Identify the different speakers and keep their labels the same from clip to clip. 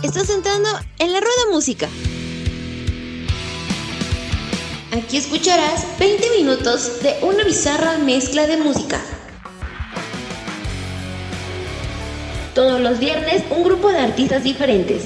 Speaker 1: Estás entrando en la rueda música. Aquí escucharás 20 minutos de una bizarra mezcla de música. Todos los viernes un grupo de artistas diferentes.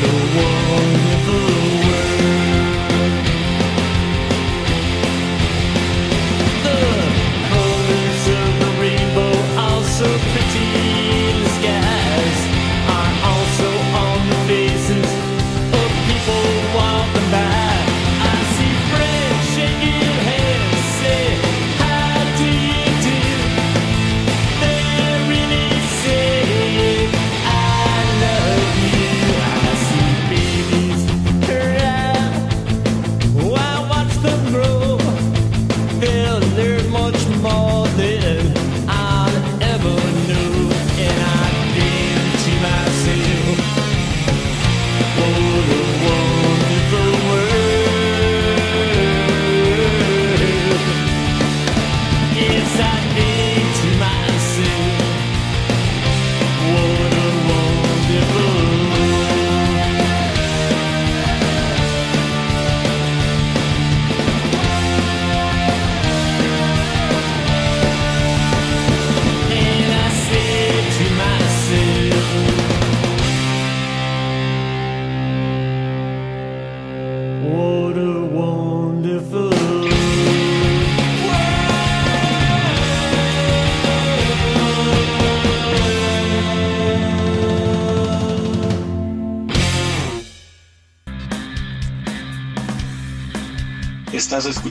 Speaker 2: the wonderful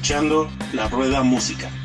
Speaker 2: escuchando La Rueda Música.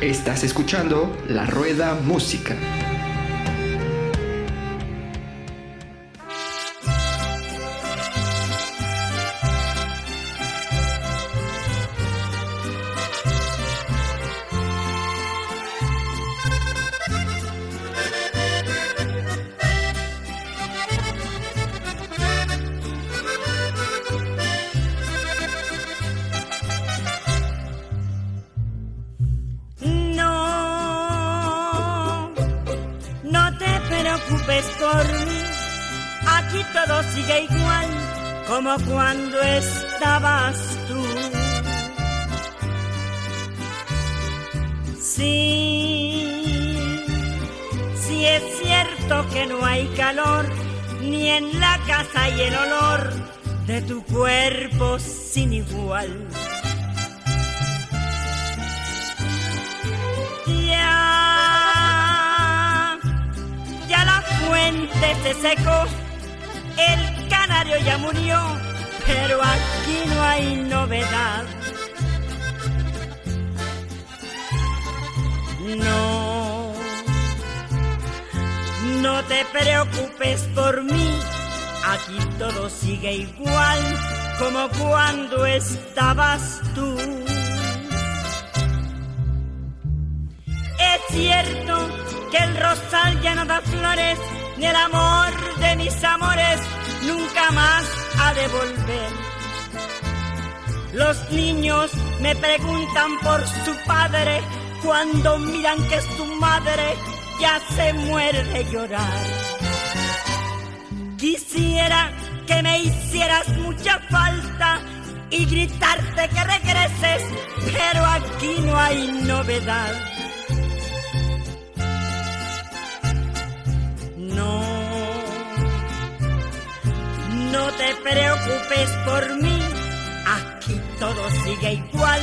Speaker 3: Estás escuchando La Rueda Música.
Speaker 4: Como cuando estabas tú. Sí, sí es cierto que no hay calor, ni en la casa hay el olor de tu cuerpo sin igual. Ya, ya la fuente se secó, el canario ya murió, pero aquí no hay novedad. No, no te preocupes por mí, aquí todo sigue igual como cuando estabas tú. Es cierto que el rosal ya no da flores, ni el amor de mis amores nunca más a devolver. Los niños me preguntan por su padre cuando miran que su madre ya se muere de llorar. Quisiera que me hicieras mucha falta y gritarte que regreses, pero aquí no hay novedad. No te preocupes por mí, aquí todo sigue igual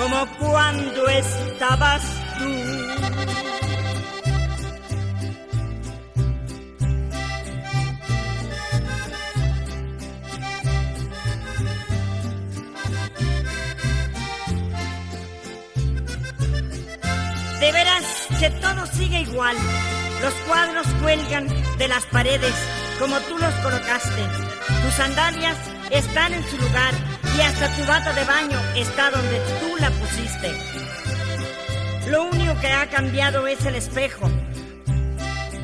Speaker 4: como cuando estabas tú. De veras que todo sigue igual. Los cuadros cuelgan de las paredes como tú los colocaste. Tus sandalias están en su lugar y hasta tu bata de baño está donde tú la pusiste. Lo único que ha cambiado es el espejo.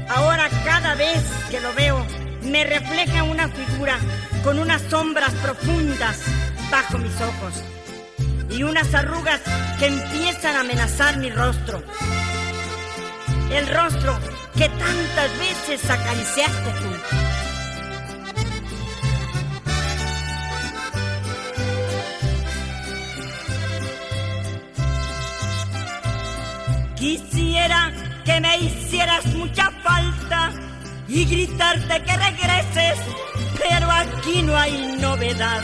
Speaker 4: Ahora cada vez que lo veo me refleja una figura con unas sombras profundas bajo mis ojos y unas arrugas que empiezan a amenazar mi rostro. El rostro que tantas veces acariciaste tú. Quisiera que me hicieras mucha falta y gritarte que regreses, pero aquí no hay novedad.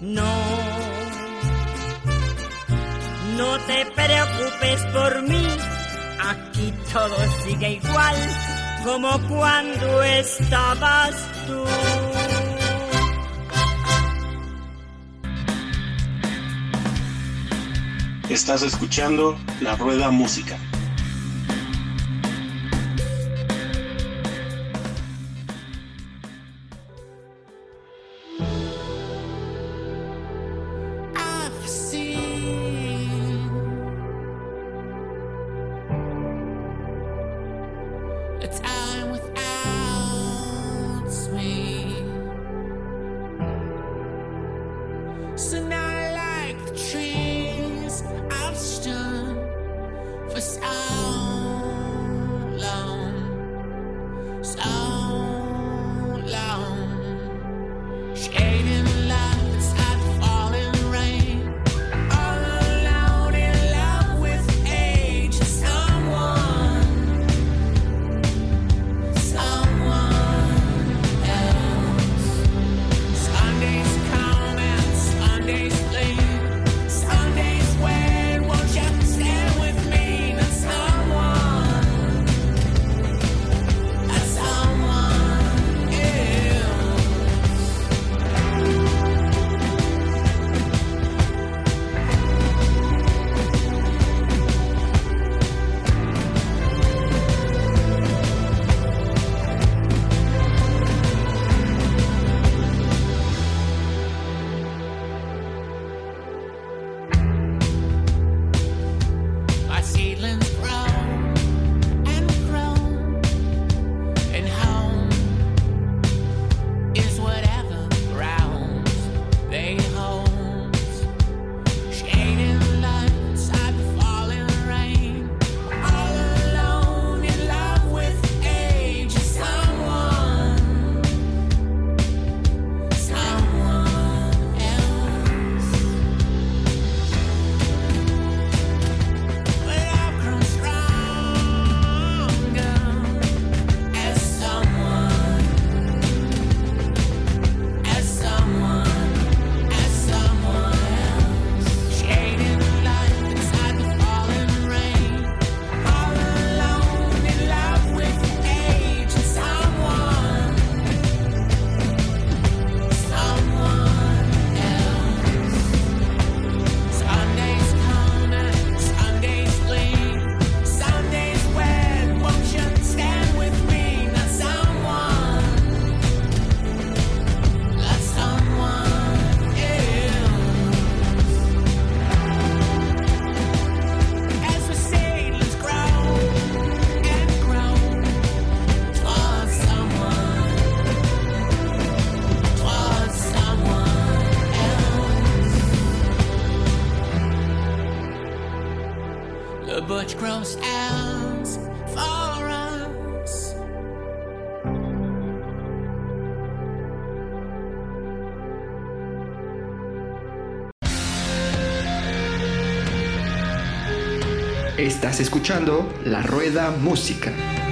Speaker 4: No, no te preocupes por mí, aquí todo sigue igual como cuando estabas tú.
Speaker 2: Estás escuchando La Rueda Música.
Speaker 3: Estás escuchando La Rueda Música.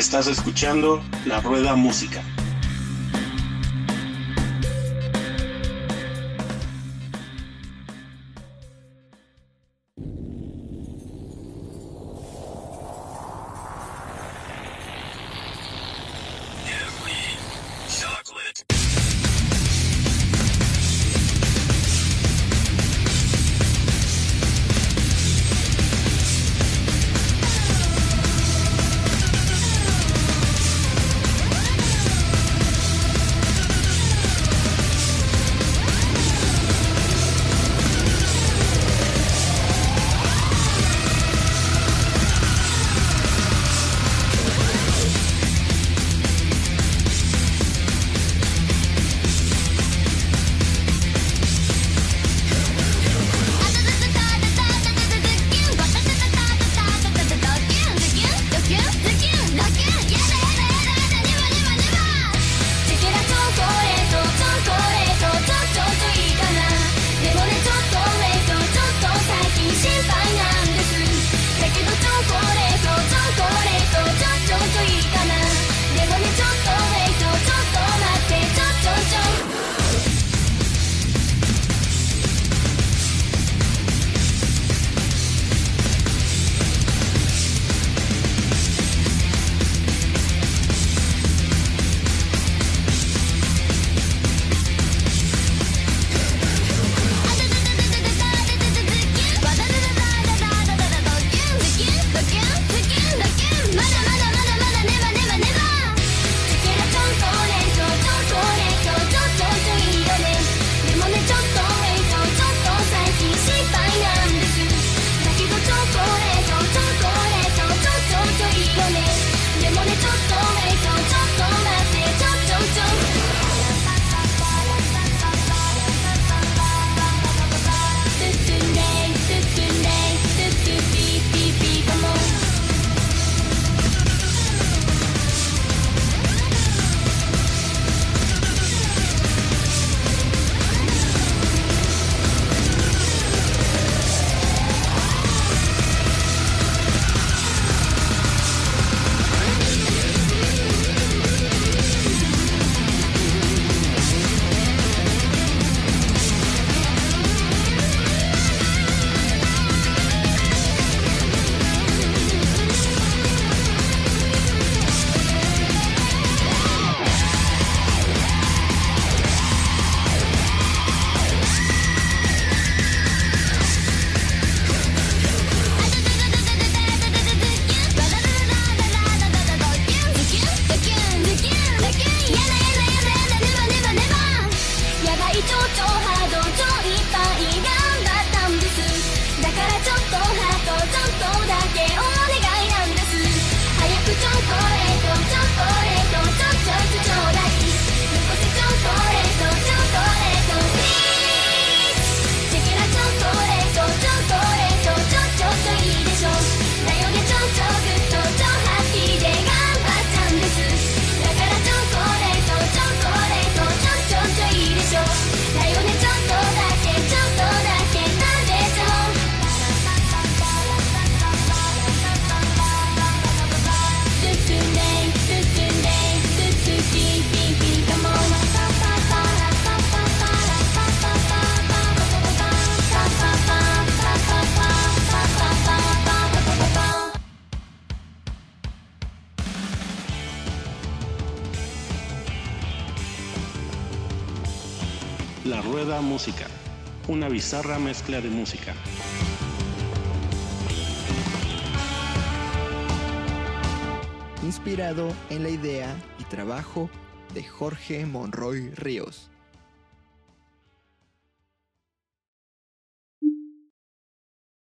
Speaker 5: Estás escuchando
Speaker 6: La Rueda Música. una bizarra mezcla de música.
Speaker 3: Inspirado en la idea y trabajo de Jorge Monroy Ríos.